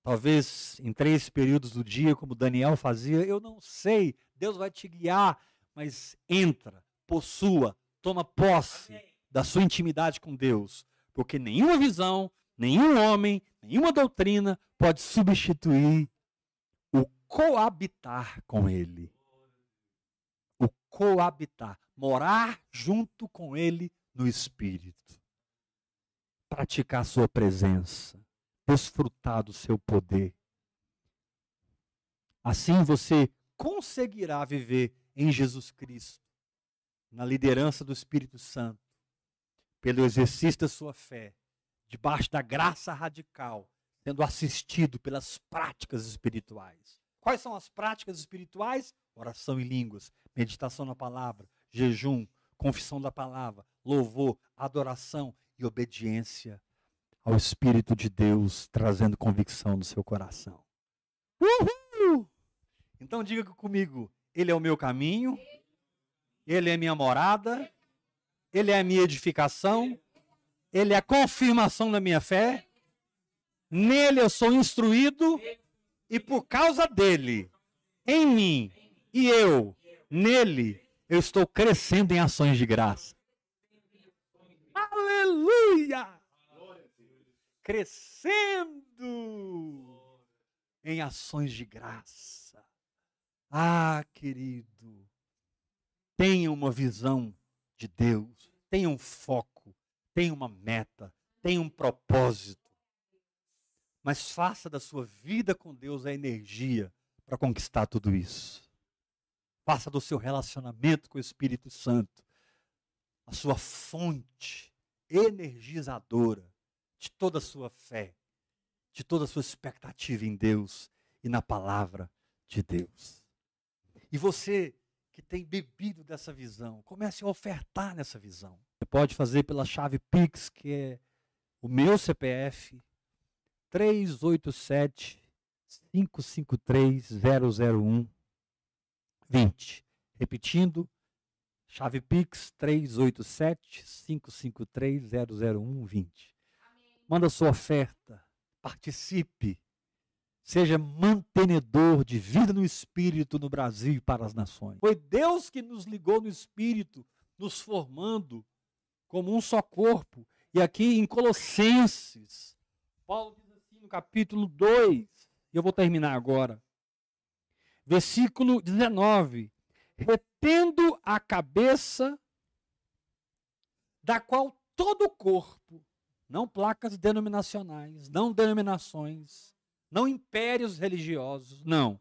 S1: talvez em três períodos do dia, como Daniel fazia, eu não sei. Deus vai te guiar, mas entra, possua, toma posse da sua intimidade com Deus, porque nenhuma visão, nenhum homem, nenhuma doutrina pode substituir o coabitar com Ele. O coabitar, morar junto com Ele no Espírito. praticar a sua presença, desfrutar do seu poder. Assim você conseguirá viver em Jesus Cristo, na liderança do Espírito Santo, pelo exercício da sua fé, debaixo da graça radical, sendo assistido pelas práticas espirituais. Quais são as práticas espirituais? Oração em línguas, meditação na palavra, jejum, confissão da palavra, louvor, adoração e obediência ao Espírito de Deus, trazendo convicção no seu coração. Uhul! Então diga comigo: Ele é o meu caminho, Ele é minha morada, Ele é a minha edificação, Ele é a confirmação da minha fé, nele eu sou instruído, e por causa dele, em mim e eu, nele, eu estou crescendo em ações de graça. Aleluia! Crescendo em ações de graça. Ah, querido, tenha uma visão de Deus, tenha um foco, tenha uma meta, tenha um propósito. Mas faça da sua vida com Deus a energia para conquistar tudo isso. Faça do seu relacionamento com o Espírito Santo a sua fonte energizadora de toda a sua fé, de toda a sua expectativa em Deus e na palavra de Deus. E você que tem bebido dessa visão, comece a ofertar nessa visão. Você pode fazer pela chave Pix, que é o meu CPF, 387 553 001 20. Repetindo, chave Pix 387 553 001 20. Manda sua oferta, participe, seja mantenedor de vida no espírito no Brasil e para as nações. Foi Deus que nos ligou no espírito, nos formando como um só corpo. E aqui em Colossenses, Paulo diz no capítulo 2, e eu vou terminar agora. Versículo 19: Retendo a cabeça, da qual todo o corpo, não placas denominacionais, não denominações, não impérios religiosos, não.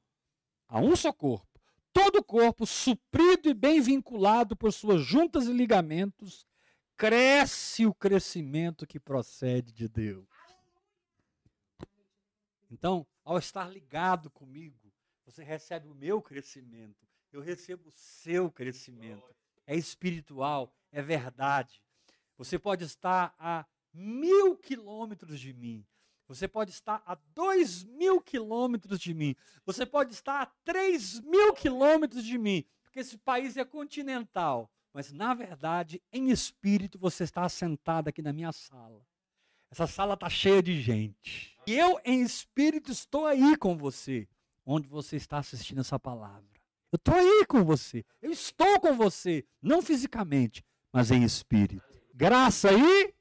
S1: Há um só corpo. Todo o corpo, suprido e bem vinculado por suas juntas e ligamentos, cresce o crescimento que procede de Deus. Então, ao estar ligado comigo, você recebe o meu crescimento, eu recebo o seu crescimento. É espiritual, é verdade. Você pode estar a mil quilômetros de mim, você pode estar a dois mil quilômetros de mim, você pode estar a três mil quilômetros de mim, porque esse país é continental. Mas, na verdade, em espírito, você está assentado aqui na minha sala. Essa sala está cheia de gente. E eu, em espírito, estou aí com você, onde você está assistindo essa palavra. Eu estou aí com você. Eu estou com você, não fisicamente, mas em espírito. Graça e